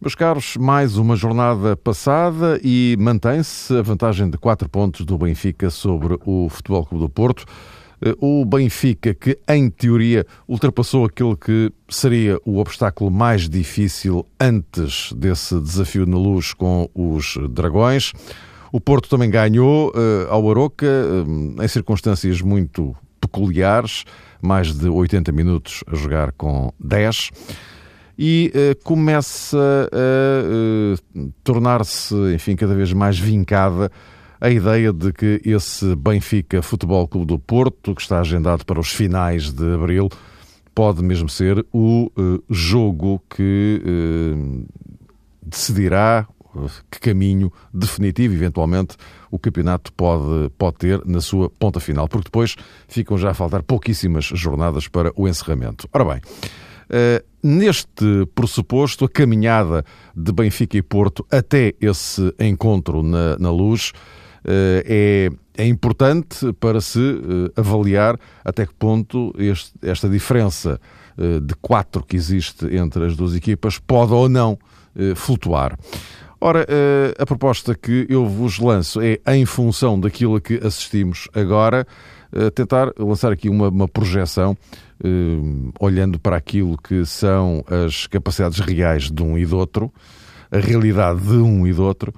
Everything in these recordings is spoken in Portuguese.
Meus caros, mais uma jornada passada e mantém-se a vantagem de 4 pontos do Benfica sobre o Futebol Clube do Porto. Eh, o Benfica, que em teoria ultrapassou aquele que seria o obstáculo mais difícil antes desse desafio na luz com os Dragões. O Porto também ganhou uh, ao Aroca, uh, em circunstâncias muito peculiares, mais de 80 minutos a jogar com 10 e uh, começa a uh, tornar-se, enfim, cada vez mais vincada a ideia de que esse Benfica Futebol Clube do Porto, que está agendado para os finais de abril, pode mesmo ser o uh, jogo que decidirá que caminho definitivo, eventualmente, o campeonato pode, pode ter na sua ponta final, porque depois ficam já a faltar pouquíssimas jornadas para o encerramento. Ora bem, neste pressuposto, a caminhada de Benfica e Porto até esse encontro na, na luz uh, é, é importante para se uh, avaliar até que ponto este, esta diferença de quatro que existe entre as duas equipas pode ou não flutuar. Ora, eh, a proposta que eu vos lanço é, em função daquilo que assistimos agora, eh, tentar lançar aqui uma, uma projeção, eh, olhando para aquilo que são as capacidades reais de um e do outro, a realidade de um e do outro,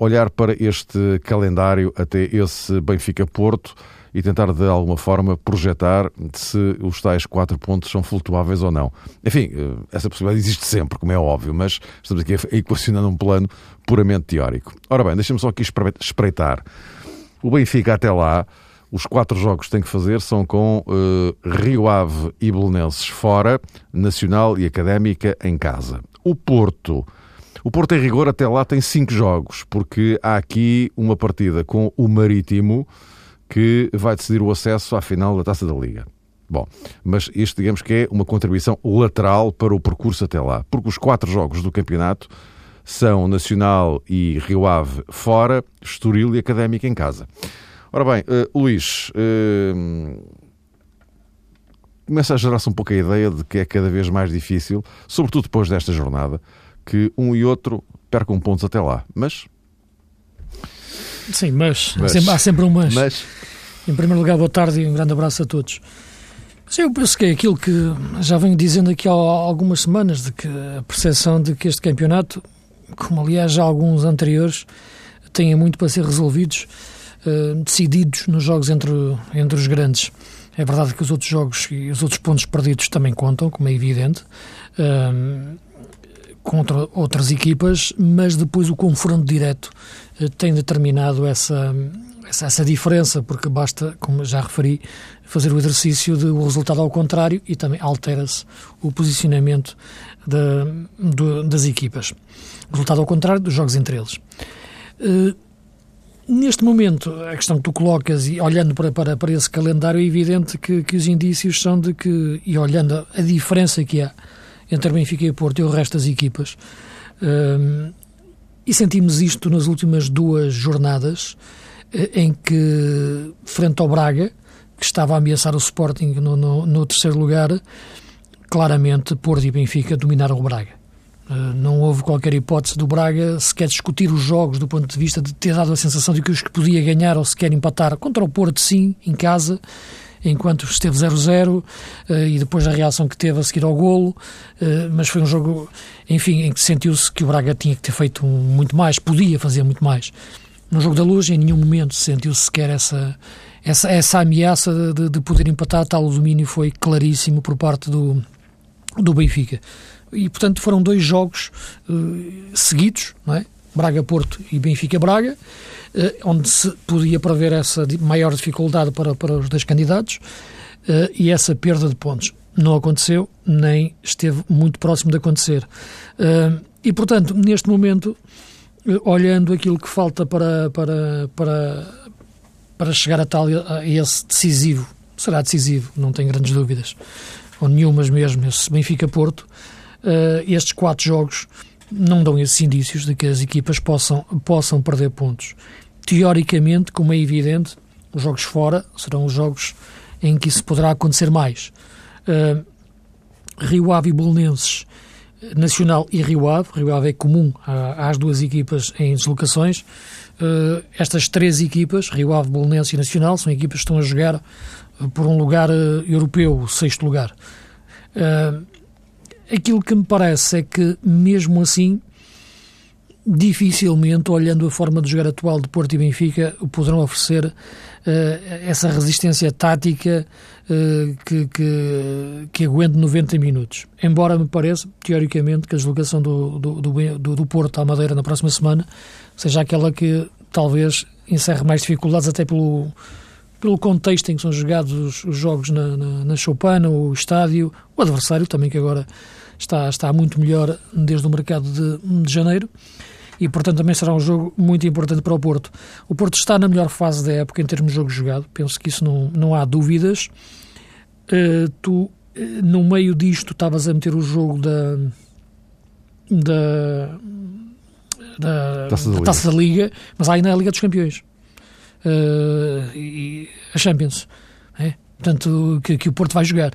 olhar para este calendário até esse Benfica-Porto e tentar de alguma forma projetar se os tais quatro pontos são flutuáveis ou não. Enfim, eh, essa possibilidade existe sempre, como é óbvio, mas estamos aqui a equacionar um plano puramente teórico. Ora bem, deixa-me só aqui espreitar. O Benfica até lá, os quatro jogos que tem que fazer são com uh, Rio Ave e Belenenses fora, Nacional e Académica em casa. O Porto... O Porto, em rigor, até lá tem cinco jogos, porque há aqui uma partida com o Marítimo, que vai decidir o acesso à final da Taça da Liga. Bom, mas isto digamos que é uma contribuição lateral para o percurso até lá, porque os quatro jogos do campeonato são Nacional e Rio Ave fora, Estoril e Académica em casa. Ora bem, uh, Luís, uh, começa a gerar-se um pouco a ideia de que é cada vez mais difícil, sobretudo depois desta jornada, que um e outro percam pontos até lá. Mas Sim, mas, mas. Há, sempre, há sempre um mas. mas. Em primeiro lugar, boa tarde e um grande abraço a todos. Sim, eu penso que é aquilo que já venho dizendo aqui há algumas semanas, de que a percepção de que este campeonato, como aliás já alguns anteriores, tenha muito para ser resolvidos, uh, decididos nos jogos entre, entre os grandes. É verdade que os outros jogos e os outros pontos perdidos também contam, como é evidente. Uh, contra outras equipas, mas depois o confronto direto eh, tem determinado essa, essa, essa, diferença, porque basta, como já referi, fazer o exercício de o resultado ao contrário e também altera-se o posicionamento das equipas. Resultado ao contrário dos jogos entre eles. Uh, neste momento, a questão que tu colocas, e olhando para, para, para esse calendário, é evidente que, que os indícios são de que, e olhando a diferença que há entre Benfica e Porto e o resto das equipas. Um, e sentimos isto nas últimas duas jornadas, eh, em que, frente ao Braga, que estava a ameaçar o Sporting no, no, no terceiro lugar, claramente Porto e Benfica dominaram o Braga. Uh, não houve qualquer hipótese do Braga sequer discutir os jogos do ponto de vista de ter dado a sensação de que os que podia ganhar ou sequer empatar contra o Porto, sim, em casa, enquanto esteve 0-0 eh, e depois a reação que teve a seguir ao golo, eh, mas foi um jogo, enfim, em que sentiu-se que o Braga tinha que ter feito muito mais, podia fazer muito mais. No jogo da luz, em nenhum momento sentiu-se sequer essa, essa, essa ameaça de, de poder empatar, tal o domínio foi claríssimo por parte do, do Benfica. E, portanto, foram dois jogos uh, seguidos, não é? Braga-Porto e Benfica-Braga, eh, onde se podia prever essa maior dificuldade para, para os dois candidatos eh, e essa perda de pontos. Não aconteceu, nem esteve muito próximo de acontecer. E, portanto, neste momento, olhando aquilo que falta para, para, para, para chegar a tal a esse decisivo, será decisivo, não tenho grandes dúvidas, ou nenhumas mesmo, esse Benfica-Porto, estes quatro jogos não dão esses indícios de que as equipas possam, possam perder pontos. Teoricamente, como é evidente, os jogos fora serão os jogos em que isso poderá acontecer mais. Uh, Rio Ave e Bolonenses, Nacional e Rio Ave. Rio Ave é comum às duas equipas em deslocações. Uh, estas três equipas, Rio Ave, Bolonense e Nacional, são equipas que estão a jogar uh, por um lugar uh, europeu, sexto lugar. Aquilo que me parece é que, mesmo assim, dificilmente, olhando a forma de jogar atual de Porto e Benfica, poderão oferecer uh, essa resistência tática uh, que, que, que, aguente 90 minutos. Embora me pareça, teoricamente, que a deslocação do, do, do, do Porto à Madeira na próxima semana seja aquela que talvez encerre mais dificuldades, até pelo, pelo contexto em que são jogados os, os jogos na, na, na o estádio, o adversário também, que agora está, está muito melhor desde o mercado de, de janeiro e, portanto, também será um jogo muito importante para o Porto. O Porto está na melhor fase da época em termos de jogo jogado, penso que isso não, não há dúvidas. Uh, tu, uh, no meio disto, estavas a meter o jogo da. da. da Taça da, da, Taça da Liga, mas ainda a Liga dos Campeões. Uh, e a Champions. É? Portanto, que, que o Porto vai jogar.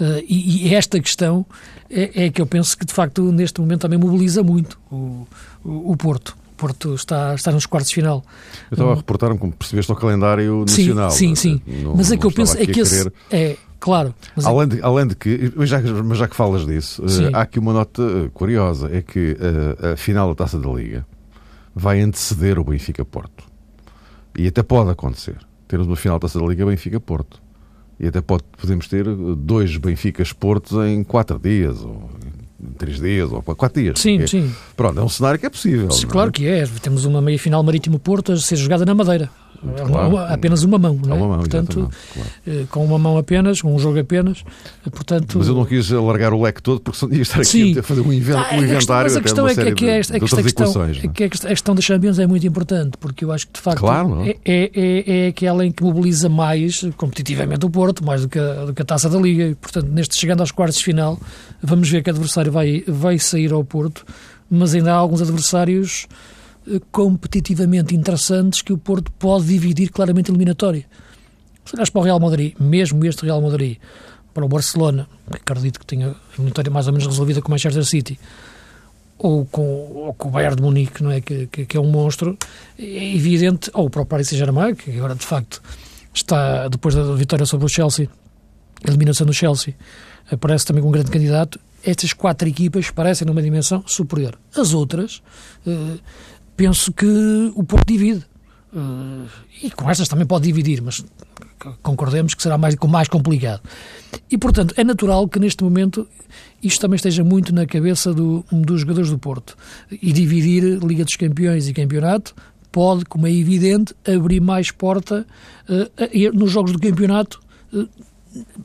Uh, e, e, esta questão é, é, que eu penso que, de facto, neste momento também mobiliza muito o, o, o Porto. O Porto está, está nos quartos de final. Eu estava a reportar-me, como percebeste, ao calendário nacional. Sim, sim, sim. Não, mas é que eu penso é que esse... É, claro. além, é... de, além de que, mas já, mas já que falas disso, uh, há aqui uma nota curiosa, é que uh, a final da Taça da Liga vai anteceder o Benfica-Porto. E até pode acontecer. Termos uma final da Taça da Liga Benfica-Porto. E até pode, podemos ter dois Benficas Portos em quatro dias, ou em três dias, ou quatro dias. Sim, porque, sim. Pronto, é um cenário que é possível. Sim, claro é? que é. Temos uma meia-final Marítimo-Porto a ser jogada na Madeira. Claro, apenas uma mão, não é? Uma mão, portanto, claro. Eh, com uma mão apenas, com um jogo apenas, eh, portanto... Mas eu não quis alargar o leque todo porque senão ia estar aqui Sim. a fazer um, invent, ah, um inventário Mas a questão é que, é que, é, de, a questão, é que a questão da Champions é muito importante, porque eu acho que de facto claro, é, é, é, é aquela em que mobiliza mais competitivamente o Porto, mais do que a, do que a taça da Liga, e portanto neste chegando aos quartos de final vamos ver que adversário vai, vai sair ao Porto, mas ainda há alguns adversários competitivamente interessantes que o Porto pode dividir claramente a eliminatória. Se olhas para o Real Madrid, mesmo este Real Madrid, para o Barcelona, que acredito que tenha a eliminatória mais ou menos resolvida com o Manchester City, ou com, ou com o Bayern de Munique, não é? Que, que, que, é um monstro, é evidente, ou para o Paris Saint-Germain, que agora de facto está, depois da vitória sobre o Chelsea, a eliminação do Chelsea, aparece também como um grande candidato. Estas quatro equipas parecem numa dimensão superior. As outras, eh, penso que o Porto divide. Uh, e com estas também pode dividir, mas concordemos que será mais, mais complicado. E, portanto, é natural que neste momento isto também esteja muito na cabeça do, dos jogadores do Porto. E dividir Liga dos Campeões e Campeonato pode, como é evidente, abrir mais porta uh, nos jogos do campeonato uh,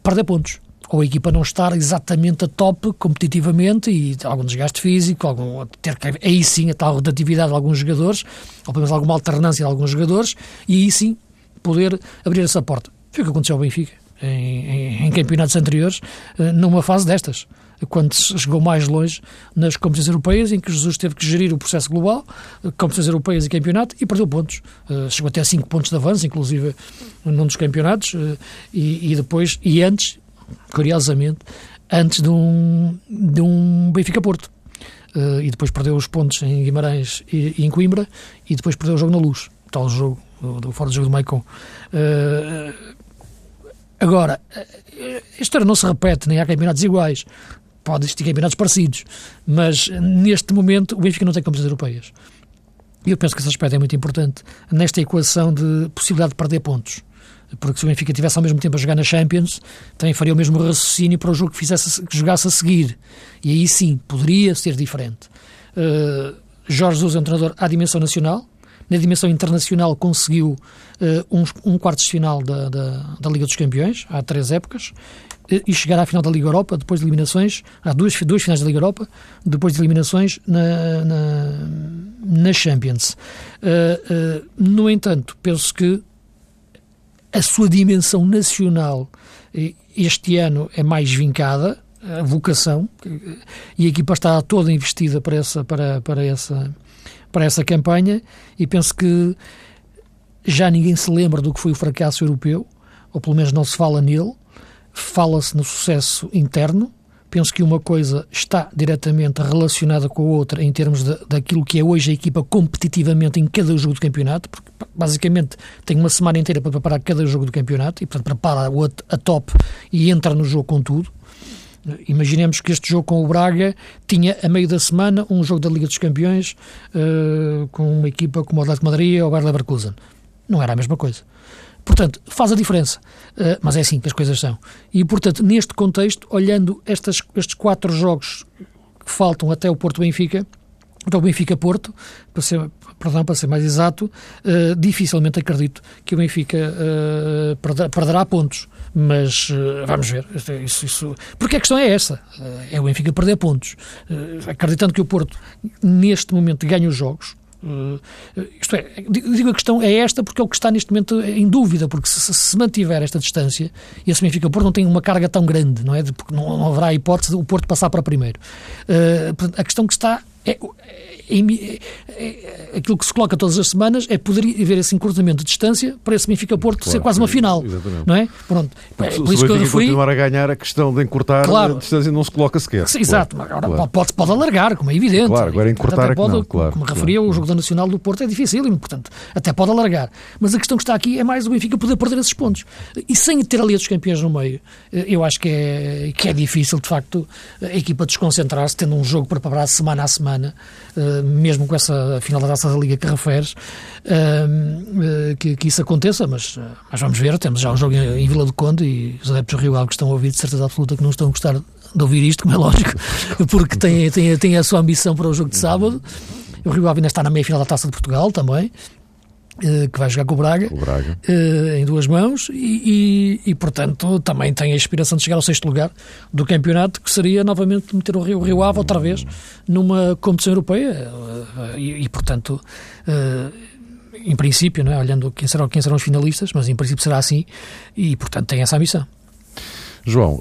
perder pontos ou a equipa não estar exatamente a top competitivamente e algum desgaste físico, algum, ter que, aí sim a tal rotatividade de alguns jogadores, ou pelo menos alguma alternância de alguns jogadores, e aí sim poder abrir essa porta. Foi o que aconteceu ao Benfica em, em, em campeonatos anteriores, eh, numa fase destas quando chegou mais longe nas competições europeias, em que Jesus teve que gerir o processo global, eh, competições europeias e campeonato, e perdeu pontos. Uh, chegou até a 5 pontos de avanço, inclusive num dos campeonatos, e, e, depois, e antes, curiosamente, antes de um, de um Benfica-Porto. Uh, e depois perdeu os pontos em Guimarães e, e, em Coimbra, e depois perdeu o jogo na Luz, tal jogo, do, fora do jogo do Maicon. Uh, agora, a história não se repete, nem há campeonatos iguais. Pode existir campeonatos parecidos, mas neste momento o Benfica não tem competições europeias. E eu penso que esse aspecto é muito importante nesta equação de possibilidade de perder pontos porque se o Benfica tivesse ao mesmo tempo a jogar na Champions, também faria o mesmo raciocínio para o jogo que, fizesse, que jogasse a seguir. E aí sim, poderia ser diferente. Uh, Jorge Jesus é um treinador à dimensão nacional, na dimensão internacional conseguiu uh, um, um quarto de final da, da, da, Liga dos Campeões, há três épocas, uh, e chegar à final da Liga Europa, depois de eliminações, há duas, duas finais da Liga Europa, depois de eliminações na, na, na Champions. Uh, uh, no entanto, penso que a sua dimensão nacional este ano é mais vincada, a vocação, e a equipa está toda investida para essa, para, para essa, para essa campanha, e penso que já ninguém se lembra do que foi o fracasso europeu, ou pelo menos não se fala nele, fala-se no sucesso interno. Penso que uma coisa está diretamente relacionada com a outra em termos de, daquilo que é hoje a equipa competitivamente em cada jogo do campeonato, porque basicamente tem uma semana inteira para preparar cada jogo do campeonato e, portanto, prepara a top e entra no jogo com tudo. Imaginemos que este jogo com o Braga tinha a meio da semana um jogo da Liga dos Campeões uh, com uma equipa como o Atlético Madrid ou o Bayer Leverkusen. Não era a mesma coisa. Portanto, faz a diferença. Uh, mas é assim que as coisas são. E, portanto, neste contexto, olhando estas, estes quatro jogos que faltam até o Porto Benfica, até o Benfica Porto, para ser, perdão, para ser mais exato, uh, dificilmente acredito que o Benfica uh, perderá, pontos. Mas uh, vamos ver. Isso, isso, porque a questão é essa: é o Benfica perder pontos. acreditando que o Porto, neste momento, ganha os jogos, Uh, isto é, digo a questão é esta porque é o que está neste momento em dúvida, porque se, se mantiver esta distância, e esse Benfica Porto não tem uma carga tão grande, não é? Porque não, não haverá hipótese de o Porto passar para primeiro. Uh, a questão que está é, é, é, aquilo que se coloca todas as semanas é poder haver esse encurtamento de distância para esse Benfica-Porto claro, ser quase uma final. Exatamente. Não é? Pronto. É, por isso que eu referi... continuar a ganhar, a questão de encurtar claro. a distância não se coloca sequer. Sim, exato. Claro, agora claro. pode, pode alargar, como é evidente. Claro, agora encurtar é pode, não, claro. Como referia, o jogo da Nacional do Porto é difícil, portanto, até pode alargar. Mas a questão que está aqui é mais o Benfica poder perder esses pontos. E sem ter ali os campeões no meio, eh, eu acho que é, que é difícil, de facto, a equipa desconcentrar-se, tendo um jogo para preparar semana a semana, eh, mesmo com essa final da Taça da Liga que referes, que, isso aconteça, mas, vamos ver. Temos já um jogo em, Vila do Conde e os adeptos do Rio Ave que estão a ouvir, de certeza absoluta que não estão a gostar de ouvir isto, como é lógico, porque tem, tem, tem a sua ambição para o jogo de sábado. O Rio Ave ainda está na meia final da Taça de Portugal também. Eh, que vai jogar com o Braga, o Braga. Uh, em duas mãos e, e, e, portanto também tem a inspiração de chegar ao sexto lugar do campeonato que seria novamente meter o Rio, o Rio Ave outra vez numa competição europeia uh, e, e, portanto em princípio, não é? olhando quem serão, quem serão os finalistas, mas em princípio será assim e portanto tem essa ambição. João,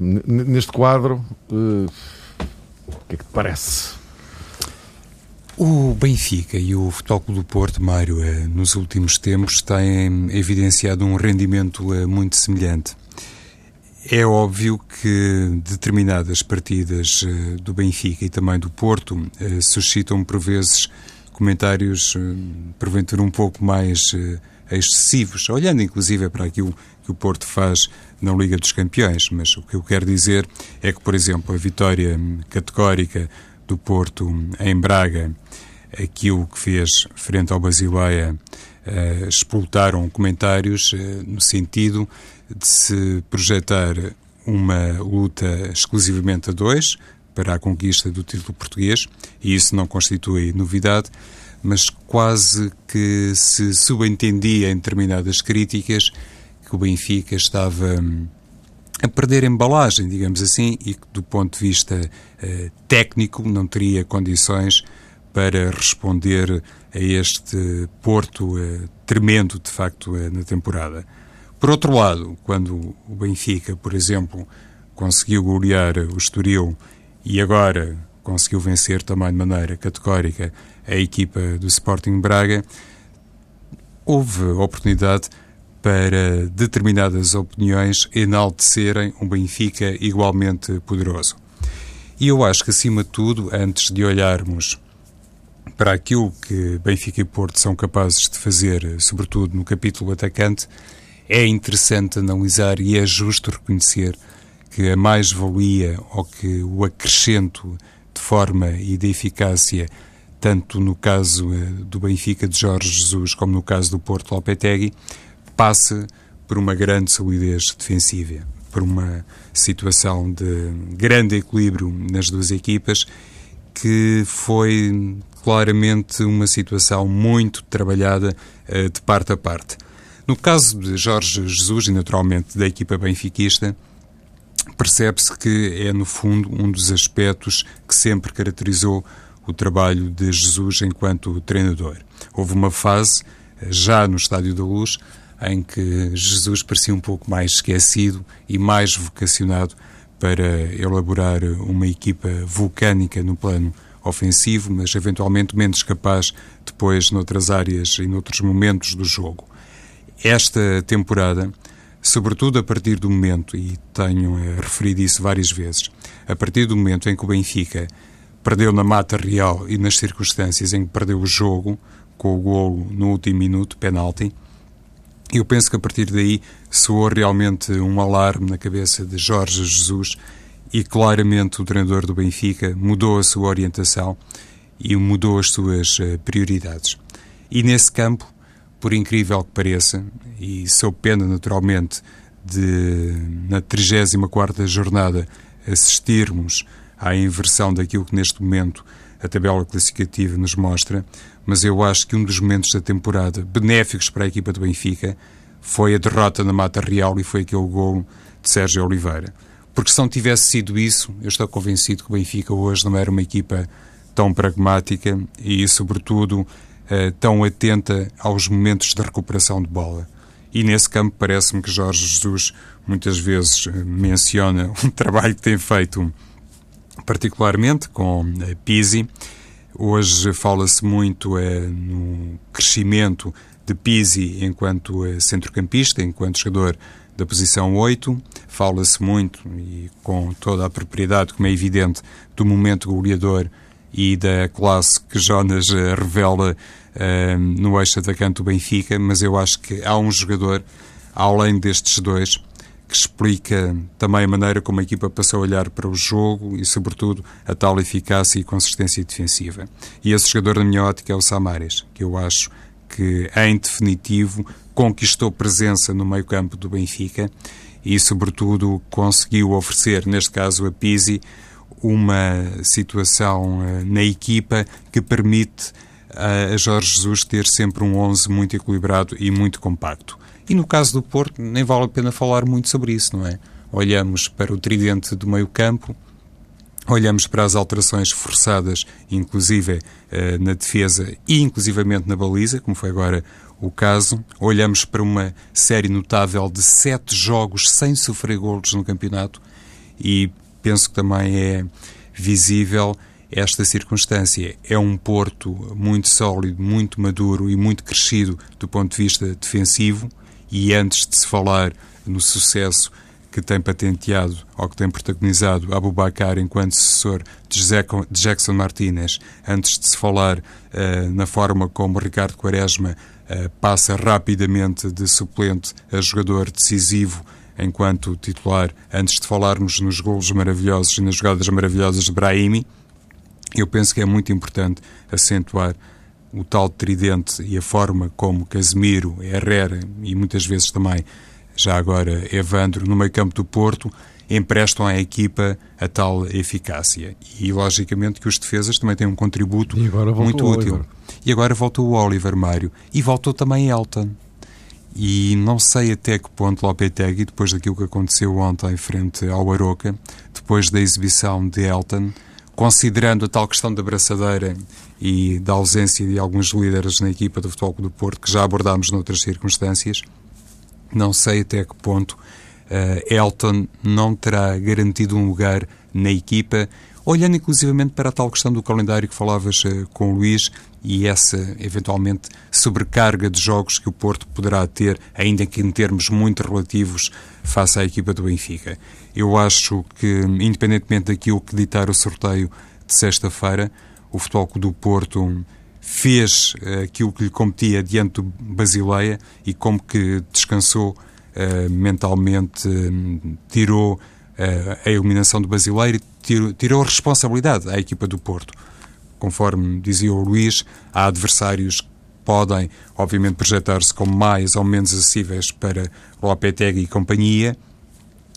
neste quadro o que é que te parece? O Benfica e o Futebol Clube do Porto, Mário, eh, nos últimos tempos têm evidenciado um rendimento eh, muito semelhante. É óbvio que determinadas partidas eh, do Benfica e também do Porto suscitam por vezes comentários porventura um pouco mais excessivos, olhando inclusive para aquilo que o Porto faz na Liga dos Campeões, mas o que eu quero dizer é que, por exemplo, a vitória categórica do Porto em Braga, aquilo que fez frente ao Basileia, uh, explotaram comentários uh, no sentido de se projetar uma luta exclusivamente a dois para a conquista do título português, e isso não constitui novidade, mas quase que se subentendia em determinadas críticas que o Benfica estava hum, a perder embalagem, digamos assim, e que do ponto de vista eh, técnico não teria condições para responder a este Porto eh, tremendo, de facto, eh, na temporada. Por outro lado, quando o Benfica, por exemplo, conseguiu golear o Estoril e agora conseguiu vencer também de maneira categórica a equipa do Sporting Braga, houve oportunidade para determinadas opiniões enaltecerem um Benfica igualmente poderoso. E eu acho que, acima de tudo, antes de olharmos para aquilo que Benfica e Porto são capazes de fazer, sobretudo no capítulo atacante, é interessante analisar e é justo reconhecer que a mais-valia ou que o acrescento de forma e de eficácia, tanto no caso eh, do Benfica de Jorge Jesus como no caso do Porto Lopetegui, passa por uma grande solidez defensiva, por uma situação de grande equilíbrio nas duas equipas, que foi claramente uma situação muito trabalhada uh, de parte a parte. No caso de Jorge Jesus e naturalmente da equipa benfiquista, percebe-se que é no fundo um dos aspectos que sempre caracterizou o trabalho de Jesus enquanto treinador. Houve uma fase, já no Estádio da Luz, em que Jesus parecia um pouco mais esquecido e mais vocacionado para elaborar uma equipa vulcânica no plano ofensivo, mas eventualmente menos capaz depois noutras áreas e noutros momentos do jogo. Esta temporada, sobretudo a partir do momento, e tenho eh, referido isso várias vezes, a partir do momento em que o Benfica perdeu na mata real e nas circunstâncias em que perdeu o jogo, com o golo no último minuto, penalti, eu penso que a partir daí soou realmente um alarme na cabeça de Jorge Jesus e claramente o treinador do Benfica mudou a sua orientação e mudou as suas eh, prioridades. E nesse campo, por incrível que pareça, e sou pena naturalmente de na 34ª jornada assistirmos à inversão daquilo que neste momento a tabela classificativa nos mostra, mas eu acho que um dos momentos da temporada benéficos para a equipa do Benfica foi a derrota na Mata Real e foi aquele gol de Sérgio Oliveira. Porque se não tivesse sido isso, eu estou convencido que o Benfica hoje não era uma equipa tão pragmática e, sobretudo, eh, tão atenta aos momentos de recuperação de bola. E nesse campo parece-me que Jorge Jesus muitas vezes eh, menciona um trabalho que tem feito particularmente com a Pisi. Hoje fala-se muito no crescimento de Pisi enquanto centrocampista, enquanto jogador da posição 8. Fala-se muito, e com toda a propriedade, como é evidente, do momento goleador e da classe que Jonas revela uh, no eixo atacante do Benfica, mas eu acho que há um jogador, além destes dois, que explica também a maneira como a equipa passou a olhar para o jogo e, sobretudo, a tal eficácia e consistência defensiva. E esse jogador, na minha ótica, é o Samares, que eu acho que, em definitivo, conquistou presença no meio-campo do Benfica e, sobretudo, conseguiu oferecer, neste caso a Pisi, uma situação uh, na equipa que permite uh, a Jorge Jesus ter sempre um 11 muito equilibrado e muito compacto. E no caso do Porto, nem vale a pena falar muito sobre isso, não é? Olhamos para o tridente do meio-campo, olhamos para as alterações forçadas, inclusive eh, na defesa e inclusivamente na baliza, como foi agora o caso. Olhamos para uma série notável de sete jogos sem sofrer golos no campeonato e penso que também é visível esta circunstância. É um Porto muito sólido, muito maduro e muito crescido do ponto de vista defensivo e antes de se falar no sucesso que tem patenteado ou que tem protagonizado Abubacar enquanto sucessor de Jackson Martínez, antes de se falar uh, na forma como Ricardo Quaresma uh, passa rapidamente de suplente a jogador decisivo enquanto titular, antes de falarmos nos golos maravilhosos e nas jogadas maravilhosas de Brahimi, eu penso que é muito importante acentuar o tal tridente e a forma como Casemiro, Herrera e muitas vezes também, já agora Evandro, no meio campo do Porto, emprestam à equipa a tal eficácia. E, logicamente, que os defesas também têm um contributo muito útil. E agora voltou o Oliver Mário. E voltou também Elton. E não sei até que ponto Lopetegui, depois daquilo que aconteceu ontem frente ao Aroca, depois da exibição de Elton, considerando a tal questão da braçadeira e da ausência de alguns líderes na equipa do Futebol do Porto, que já abordámos noutras circunstâncias, não sei até que ponto uh, Elton não terá garantido um lugar na equipa, olhando inclusivamente para a tal questão do calendário que falavas uh, com o Luís e essa, eventualmente, sobrecarga de jogos que o Porto poderá ter, ainda que em termos muito relativos, face à equipa do Benfica. Eu acho que, independentemente daquilo que ditar o sorteio de sexta-feira, o Futebol do Porto fez uh, aquilo que lhe competia diante do Basileia e como que descansou uh, mentalmente, um, tirou a eliminação do Basileiro e tirou, tirou a responsabilidade à equipa do Porto. Conforme dizia o Luís, há adversários que podem, obviamente, projetar-se como mais ou menos acessíveis para Lopetegui e companhia,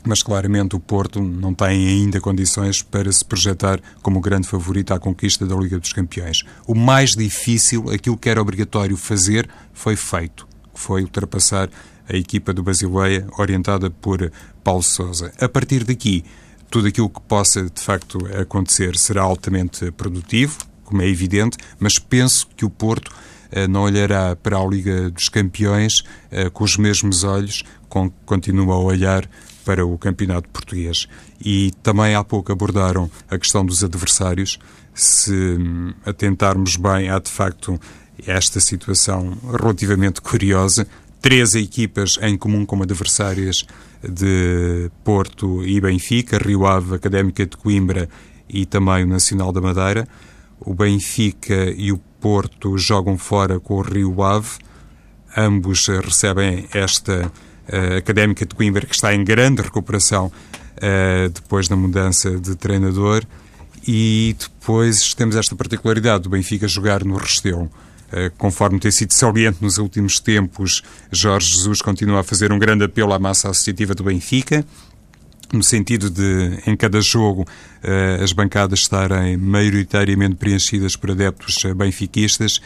mas claramente o Porto não tem ainda condições para se projetar como grande favorito à conquista da Liga dos Campeões. O mais difícil, aquilo que era obrigatório fazer, foi feito, foi ultrapassar a equipa do Basileia, orientada por Paulo Sousa. A partir daqui, tudo aquilo que possa de facto acontecer será altamente produtivo, como é evidente, mas penso que o Porto uh, não olhará para a Liga dos Campeões uh, com os mesmos olhos com que continua a olhar para o campeonato português. E também há pouco abordaram a questão dos adversários. Se hum, atentarmos bem, há de facto esta situação relativamente curiosa. Três equipas em comum como adversárias de Porto e Benfica, Rio Ave, Académica de Coimbra e também o Nacional da Madeira. O Benfica e o Porto jogam fora com o Rio Ave. Ambos recebem esta Académica de Coimbra, que está em grande recuperação uh, depois da mudança de treinador. E depois temos esta particularidade do Benfica jogar no Restelo. Uh, conforme tem sido saliente nos últimos tempos, Jorge Jesus continua a fazer um grande apelo à massa associativa do Benfica, no sentido de, em cada jogo, uh, as bancadas estarem maioritariamente preenchidas por adeptos benfiquistas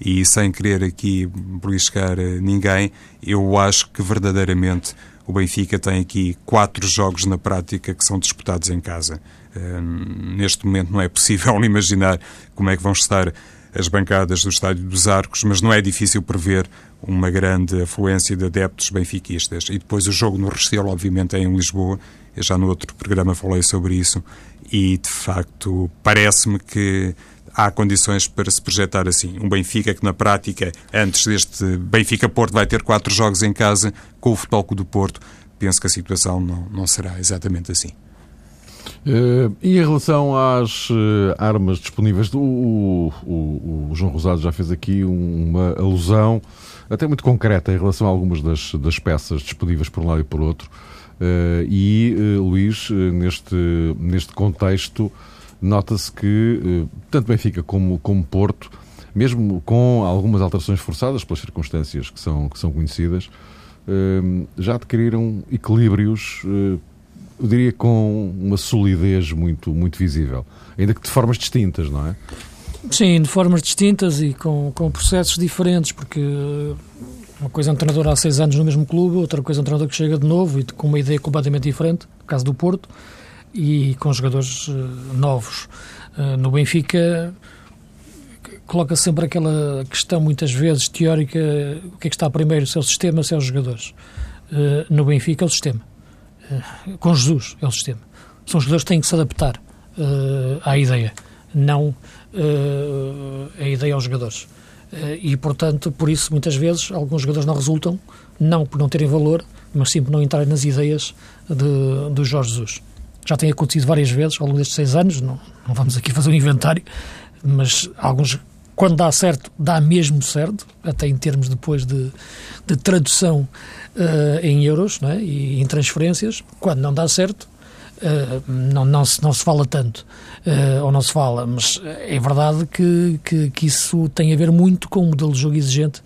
e sem querer aqui beliscar eh, ninguém, eu acho que verdadeiramente o Benfica tem aqui quatro jogos na prática que são disputados em casa. Uh, neste momento não é possível imaginar como é que vão estar as bancadas do Estádio dos Arcos, mas não é difícil prever uma grande afluência de adeptos benfiquistas. E depois o jogo no Restelo, obviamente, é em Lisboa. Eu já no outro programa falei sobre isso e, de facto, parece-me que há condições para se projetar assim. Um Benfica que, na prática, antes deste Benfica-Porto, vai ter quatro jogos em casa com o Futebol Clube do Porto. Penso que a situação não, não será exatamente assim. Uh, e em relação às uh, armas disponíveis, o, o, o, João Rosado já fez aqui uma alusão até muito concreta em relação a algumas das, das peças disponíveis por um lado e por outro. Uh, e, Luís, neste, neste contexto, nota-se que eh, tanto Benfica como, como Porto, mesmo com algumas alterações forçadas pelas circunstâncias que são, que são conhecidas, eh, já adquiriram equilíbrios, eh, eu diria, com uma solidez muito, muito visível, ainda que de formas distintas, não é? Sim, de formas distintas e com, com processos diferentes, porque uma coisa é um treinador há seis anos no mesmo clube, outra coisa é um treinador que chega de novo e com uma ideia completamente diferente, no caso do Porto, e com jogadores uh, novos. Uh, no Benfica coloca sempre aquela questão muitas vezes teórica, o que é que está primeiro, se é o sistema, se é os jogadores. Uh, no Benfica é o sistema. com Jesus é o sistema. São os jogadores que têm que se adaptar à ideia, não a ideia aos jogadores. e, portanto, por isso, muitas vezes, alguns jogadores não resultam, não por não terem valor, mas sim por não entrarem nas ideias de, do Jorge Jesus já tem acontecido várias vezes ao longo destes seis anos, não, não vamos aqui fazer um inventário, mas alguns, quando dá certo, dá mesmo certo, até em termos depois de, de tradução uh, em euros é? e em transferências. Quando não dá certo, uh, não, não, se, não se fala tanto, uh, ou não se fala, mas é verdade que, que, que, isso tem a ver muito com o modelo de jogo exigente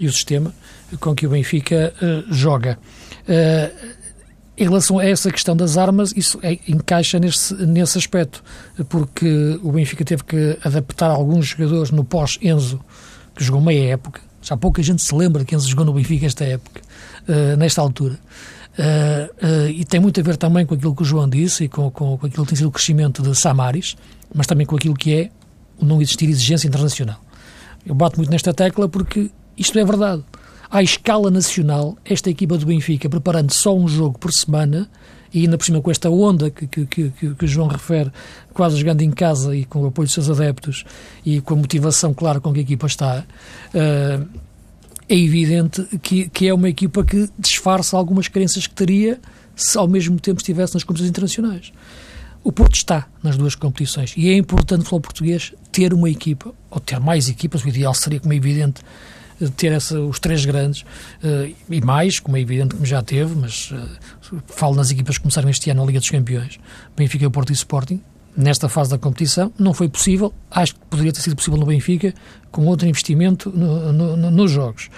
e o sistema com que o Benfica joga. Em relação a essa questão das armas, isso é, encaixa nesse, nesse aspecto, porque o Benfica teve que adaptar alguns jogadores no pós-Enzo, que jogou meia época. Já pouca gente se lembra que Enzo jogou no Benfica esta época, uh, nesta altura. Uh, uh, e tem muito a ver também com aquilo que o João disse e com, com, com aquilo que tem sido o crescimento de Samaris, mas também com aquilo que é o não existir exigência internacional. Eu bato muito nesta tecla porque isto é verdade à escala nacional, esta equipa do Benfica, preparando só um jogo por semana, e ainda por cima com esta onda que, que, que, que o João refere, quase jogando em casa e com o apoio dos seus adeptos e com a motivação clara com que a equipa está, uh, é evidente que, que é uma equipa que disfarça algumas crenças que teria se ao mesmo tempo estivesse nas competições internacionais. O Porto está nas duas competições e é importante para o português ter uma equipa, ou ter mais equipas, o ideal seria, como é evidente, ter essa, os três grandes uh, e mais, como é evidente que já teve, mas uh, falo nas equipas que começaram este ano na Liga dos Campeões, Benfica, Porto e Sporting, nesta fase da competição. Não foi possível, acho que poderia ter sido possível no Benfica, com outro investimento no, no, no, nos jogos.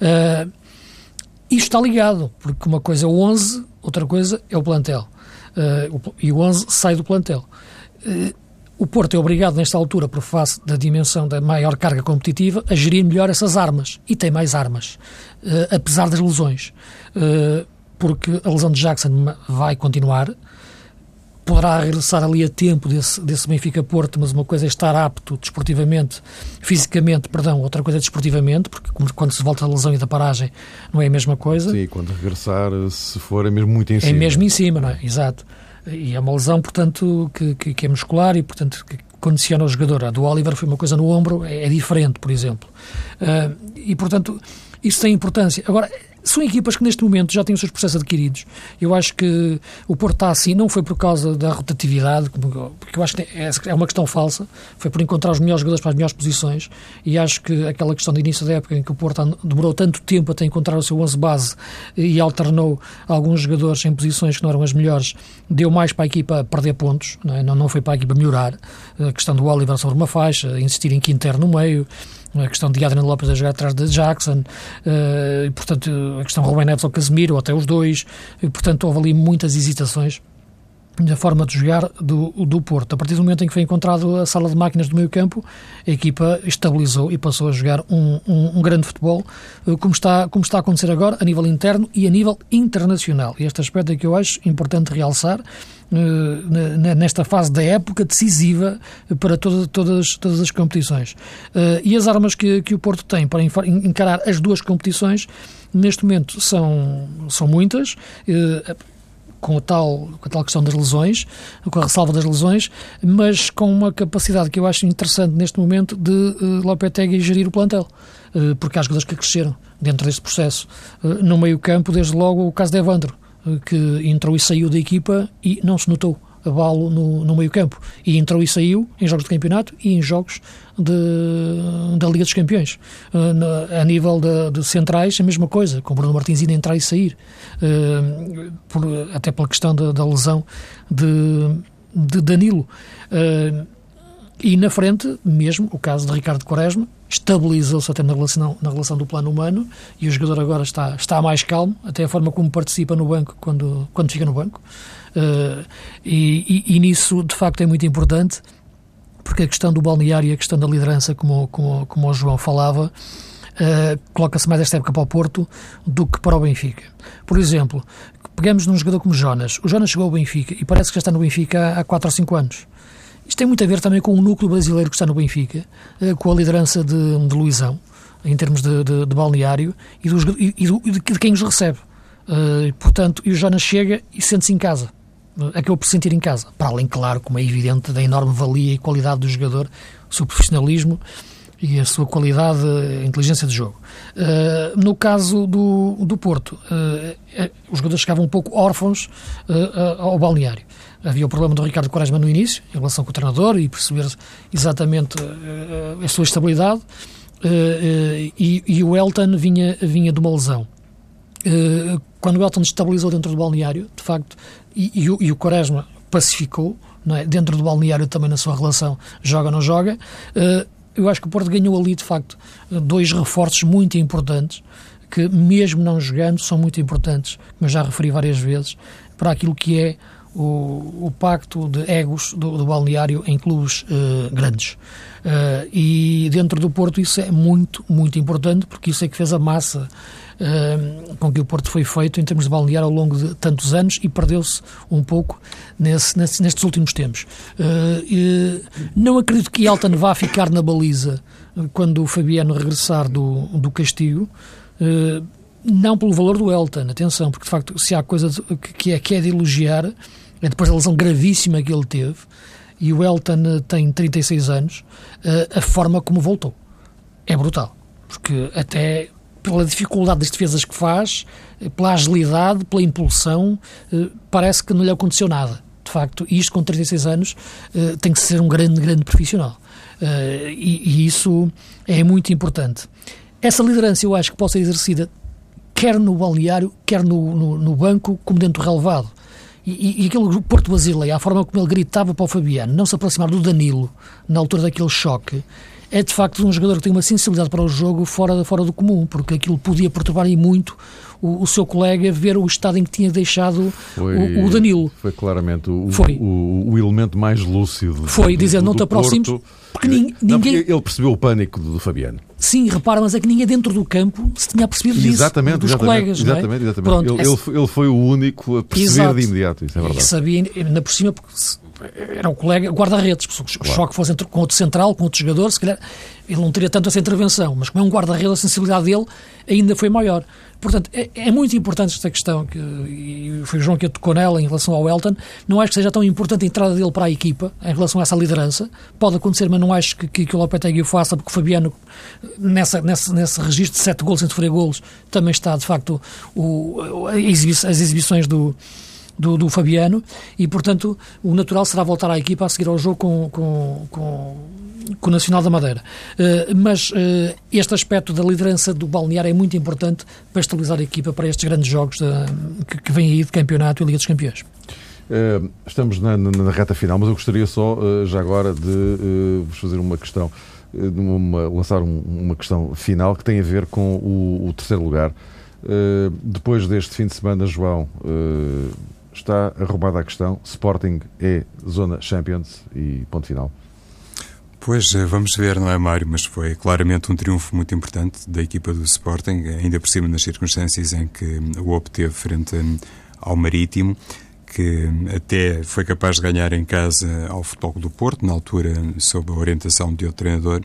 Uh, isto está ligado, porque uma coisa é o 11, outra coisa é o plantel. Uh, e o 11 sai do plantel. Uh, o Porto é obrigado, nesta altura, por face da dimensão da maior carga competitiva, a gerir melhor essas armas. E tem mais armas, uh, apesar das lesões. Uh, porque a lesão de Jackson vai continuar. poderá regressar ali a tempo desse, desse Benfica-Porto, mas uma coisa é estar apto desportivamente, fisicamente, perdão, outra coisa é desportivamente, porque quando se volta da lesão e da paragem não é a mesma coisa. Sim, quando regressar, se for, é mesmo muito em cima. É mesmo em cima, não é? Exato. E é uma lesão, portanto, que, que, que é muscular e, portanto, que condiciona o jogador. A do Oliver foi uma coisa no ombro, é, é diferente, por exemplo. Uh, e, portanto, isso tem importância. Agora, são equipas que neste momento já têm os seus processos adquiridos. Eu acho que o Porto está assim, não foi por causa da rotatividade, porque eu acho que é, é uma questão falsa, foi por encontrar os melhores jogadores para as melhores posições e acho que aquela questão de início da época em que o Porto demorou tanto tempo até encontrar o seu 11 base e alternou alguns jogadores em posições que não eram as melhores, deu mais para a equipa perder pontos, não, é? não, foi para a equipa melhorar. A questão do Oliver sobre uma faixa, insistir em Quinter no meio, a questão de Adriano Lopes a jogar atrás de Jackson, uh, e, portanto, a questão Rubem Neves ou Casemiro, ou até os dois, e, portanto, houve ali muitas hesitações na forma de jogar do, do Porto. A partir do momento em que foi encontrado a sala de máquinas do meio campo, a equipa estabilizou e passou a jogar um, um, um, grande futebol, eh, como está, como está a acontecer agora, a nível interno e a nível internacional. E este aspecto é que eu acho importante realçar, eh, nesta fase da época decisiva para todas, todas, as competições. Eh, e as armas que, que o Porto tem para encarar as duas competições, neste momento, são, são muitas com a, tal, com a tal questão das lesões, com a ressalva das lesões, mas com uma capacidade que eu acho interessante neste momento de uh, Lopetegui gerir o plantel, uh, porque há jogadores que cresceram dentro deste processo. Uh, no meio campo, desde logo, o caso de Evandro, que entrou e saiu da equipa e não se notou abalo no, no meio campo. E entrou e saiu em jogos de campeonato e em jogos de, da Liga dos Campeões. Uh, na, a nível de, de, centrais, a mesma coisa, com Bruno Martins indo entrar e sair. Uh, por, até pela questão da, da lesão de, de Danilo. Uh, e na frente, mesmo, o caso de Ricardo Quaresma, estabilizou-se até na relação, na relação do plano humano e o jogador agora está, está mais calmo, até a forma como participa no banco quando, quando fica no banco. Uh, e, e, e, nisso, de facto, é muito importante, porque a questão do balneário e a questão da liderança, como, como, como o João falava, uh, coloca-se mais esta época para o Porto do que para o Benfica. Por exemplo, pegamos num jogador como Jonas. O Jonas chegou ao Benfica e parece que já está no Benfica há 4 ou 5 anos. Isto tem muito a ver também com o núcleo brasileiro que está no Benfica, eh, com a liderança de, de Luizão, em termos de, de, de balneário, e, dos, e, e, de, quem os recebe. Uh, portanto, e o Jonas chega e sente-se em casa. Acabou por se sentir em casa. Para além, claro, como é evidente, da enorme valia e qualidade do jogador, o seu profissionalismo e a sua qualidade, a inteligência de jogo. Uh, no caso do, do Porto, uh, os jogadores chegavam um pouco órfãos ao balneário. Havia o problema do Ricardo Quaresma no início, em relação com o treinador e perceber exatamente a sua estabilidade. E, e, o Elton vinha, vinha de uma lesão. Quando o Elton estabilizou dentro do balneário, de facto, e, e, o, e o Quaresma pacificou, é? dentro do balneário também na sua relação, joga ou não joga, eu acho que o Porto ganhou ali, de facto, dois reforços muito importantes, que mesmo não jogando, são muito importantes, como eu já referi várias vezes, para aquilo que é o, o pacto de egos do, do balneário em clubes uh, grandes. Uh, e dentro do Porto isso é muito, muito importante, porque isso é que fez a massa uh, com que o Porto foi feito em termos de balneário ao longo de tantos anos e perdeu-se um pouco nesse, nesse, nestes últimos tempos. não acredito que Elton vá ficar na baliza quando o Fabiano regressar do, do castigo. não pelo valor do Elton, atenção, porque de facto, se há coisa que é, que é de elogiar, é depois da lesão gravíssima que ele teve, e o Elton eh, tem 36 anos, eh, a forma como voltou é brutal. Porque até pela dificuldade das defesas que faz, eh, pela agilidade, pela impulsão, parece que não lhe aconteceu nada. De facto, isto com 36 anos tem que ser um grande, grande profissional. E, isso é muito importante. Essa liderança eu acho que pode ser exercida quer no balneário, quer no, no, no banco, como dentro do relevado. E, e aquele Porto Basileia, a forma como ele gritava para o Fabiano não se aproximar do Danilo na altura daquele choque, é de facto um jogador que tem uma sensibilidade para o jogo fora, fora do comum, porque aquilo podia perturbar aí muito o, o, seu colega ver o estado em que tinha deixado foi, o, o, Danilo. Foi claramente o, foi. o, elemento mais lúcido. Foi, dizer, não te aproximes, porque ninguém... Não, porque ele percebeu o pânico do, do, Fabiano. Sim, repara, mas é que ninguém dentro do campo se tinha percebido disso, exatamente, dos exatamente, colegas. Exatamente, é? exatamente. Pronto, ele, essa... ele, foi o único a perceber Exato. de imediato, isso é verdade. E sabia, ainda por cima, porque era o colega guarda-redes, se o claro. choque fosse entre, com outro central, com outro jogador, se calhar ele não teria tanto essa intervenção, mas como é um guarda-redes, a sensibilidade dele ainda foi maior. Portanto, é, é, muito importante esta questão, que, e foi o João que tocou nela em relação ao Elton. Não acho que seja tão importante a entrada dele para a equipa, em relação a essa liderança. Pode acontecer, mas não acho que, que, que o Lopetegui o faça, porque o Fabiano, nessa, nessa, nesse registro de sete golos sem sofrer golos, também está, de facto, o, exibi as exibições do do, do, Fabiano e, portanto, o natural será voltar à equipa a seguir ao jogo com, com, com, com o Nacional da Madeira. Uh, mas uh, este aspecto da liderança do balneário é muito importante para estabilizar a equipa para estes grandes jogos de, que, que vêm aí de campeonato e Liga dos Campeões. Estamos na, na, na, reta final, mas eu gostaria só, já agora, de vos fazer uma questão, uma, lançar um, uma questão final que tem a ver com o, o terceiro lugar. depois deste fim de semana, João, está arrumada a questão. Sporting é zona Champions e ponto final. Pois, eh, vamos ver, não é, Mário? Mas foi claramente um triunfo muito importante da equipa do Sporting, ainda por cima nas circunstâncias em que o obteve frente ao Marítimo, que até foi capaz de ganhar em casa ao Futebol do Porto, na altura sob a orientação de outro treinador.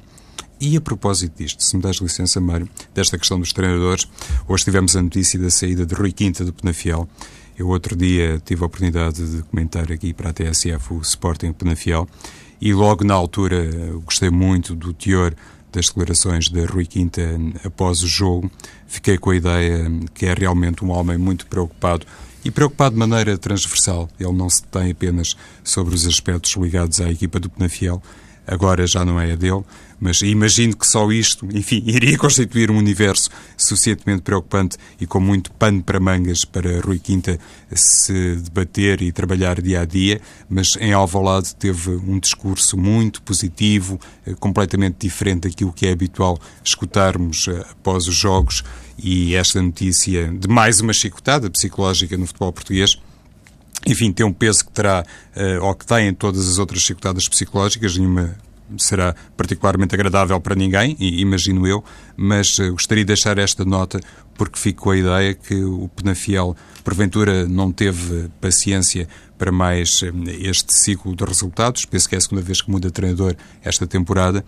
E a propósito disto, se me das licença, Mário, desta questão dos treinadores, hoje tivemos a notícia da saída de Rui Quinta do Penafiel. Eu outro dia tive a oportunidade de comentar aqui para a TSF o Sporting Penafiel e logo na altura gostei muito do teor das declarações de Rui Quinta após o jogo. Fiquei com a ideia que é realmente um homem muito preocupado e preocupado de maneira transversal. Ele não se tem apenas sobre os aspectos ligados à equipa do Penafiel, agora já não é a dele, mas imagino que só isto, enfim, iria constituir um universo suficientemente preocupante e com muito pano para mangas para Rui Quinta se debater e trabalhar dia a dia, mas em Alvalade teve um discurso muito positivo, eh, completamente diferente daquilo que é habitual escutarmos eh, após os jogos. E esta notícia de mais uma chicotada psicológica no futebol português enfim, tem um peso que terá, uh, ou que tem em todas as outras chicotadas psicológicas, nenhuma será particularmente agradável para ninguém, imagino eu, mas uh, gostaria de deixar esta nota porque fico com a ideia que o Penafiel, porventura, não teve paciência para mais uh, este ciclo de resultados. Penso que é a segunda vez que muda treinador esta temporada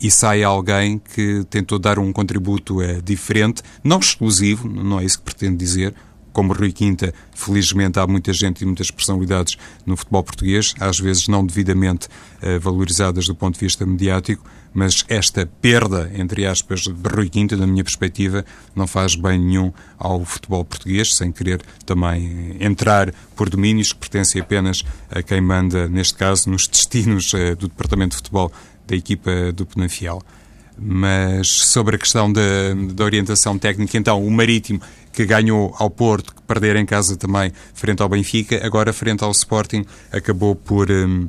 e sai alguém que tentou dar um contributo diferente, não exclusivo, não é isso que pretendo dizer, como Rui Quinta, felizmente há muita gente e muitas personalidades no futebol português, às vezes não devidamente uh, valorizadas do ponto de vista mediático, mas esta perda, entre aspas, de Rui Quinta, na minha perspectiva, não faz bem nenhum ao futebol português, sem querer também entrar por domínios que pertencem apenas a quem manda, neste caso, nos destinos uh, do Departamento de Futebol da equipa do Penafiel. Mas sobre a questão da, da orientação técnica, então, o Marítimo que ganhou ao Porto, que perder em casa também frente ao Benfica, agora frente ao Sporting, acabou por. Um,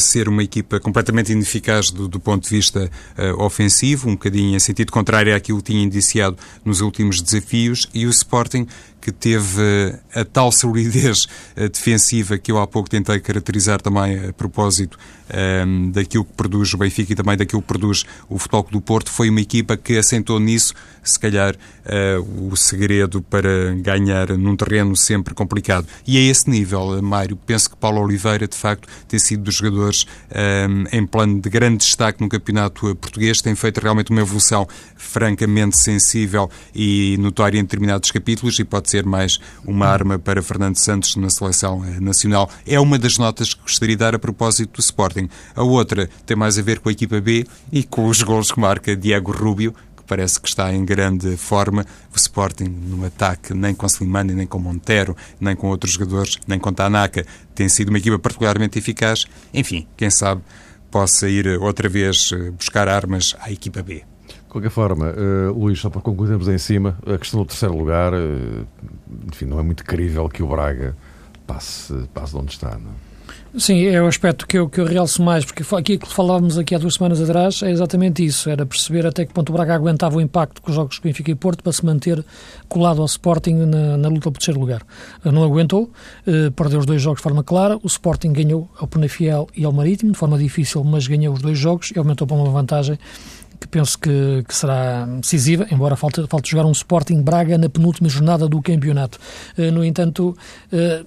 ser uma equipa completamente ineficaz do, do ponto de vista uh, ofensivo, um bocadinho em sentido contrário àquilo que tinha indiciado nos últimos desafios, e o Sporting que teve a tal solidez eh, defensiva que eu há pouco tentei caracterizar também a propósito um, ehm, daquilo que produz o Benfica e também daquilo que produz o Futebol do Porto. Foi uma equipa que assentou nisso, se calhar, uh, o segredo para ganhar num terreno sempre complicado. E a esse nível, Mário, penso que Paulo Oliveira, de facto, tem sido dos jogadores um, ehm, em plano de grande destaque no campeonato português, tem feito realmente uma evolução francamente sensível e notória em determinados capítulos e pode ser ser mais uma arma para Fernando Santos na seleção eh, nacional. É uma das notas que gostaria de dar a propósito do Sporting. A outra tem mais a ver com a equipa B e com os gols que marca Diego Rubio, que parece que está em grande forma. O Sporting, no ataque, nem com Slimani, nem com Montero, nem com outros jogadores, nem com Tanaka, tem sido uma equipa particularmente eficaz. Enfim, quem sabe possa ir outra vez eh, buscar armas à equipa B qualquer forma, uh, Luís, só para concluirmos em cima, a questão do terceiro lugar, uh, enfim, não é muito crível que o Braga passe, passe de onde está, não é? Sim, é o aspecto que eu, que eu realço mais, porque aqui que falávamos aqui há duas semanas atrás é exatamente isso, era perceber até que ponto o Braga aguentava o impacto com os jogos com Benfica e Porto para se manter colado ao Sporting na, na luta pelo terceiro lugar. Não aguentou, eh, perdeu os dois jogos de forma clara, o Sporting ganhou ao Penafiel e ao Marítimo, de forma difícil, mas ganhou os dois jogos e aumentou para uma vantagem que penso que, que, será decisiva, embora falte, falte jogar um Sporting Braga na penúltima jornada do campeonato. Eh, no entanto, eh,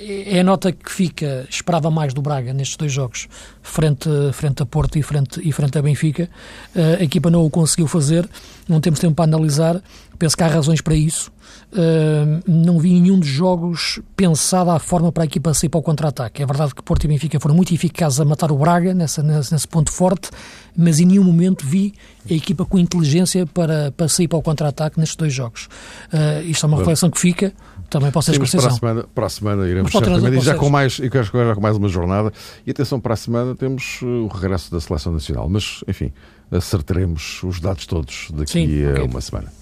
é a nota que fica, esperava mais do Braga nestes dois jogos, frente, frente a Porto e frente, e frente a Benfica. A equipa não o conseguiu fazer, não temos tempo para analisar, penso que há razões para isso. Uh, não vi nenhum dos jogos pensada a forma para a equipa sair para o contra-ataque. É verdade que Porto e Benfica foram muito eficazes a matar o Braga nessa, nesse, nesse ponto forte, mas em nenhum momento vi a equipa com inteligência para, para sair para o contra-ataque nestes dois jogos. Uh, isto é uma reflexão que fica também posso ser para a semana, para a semana iremos certamente, e já com, mais, e já com mais uma jornada. E atenção, para a semana temos uh, o regresso da Seleção Nacional. Mas, enfim, acertaremos os dados todos daqui Sim, a okay. uma semana.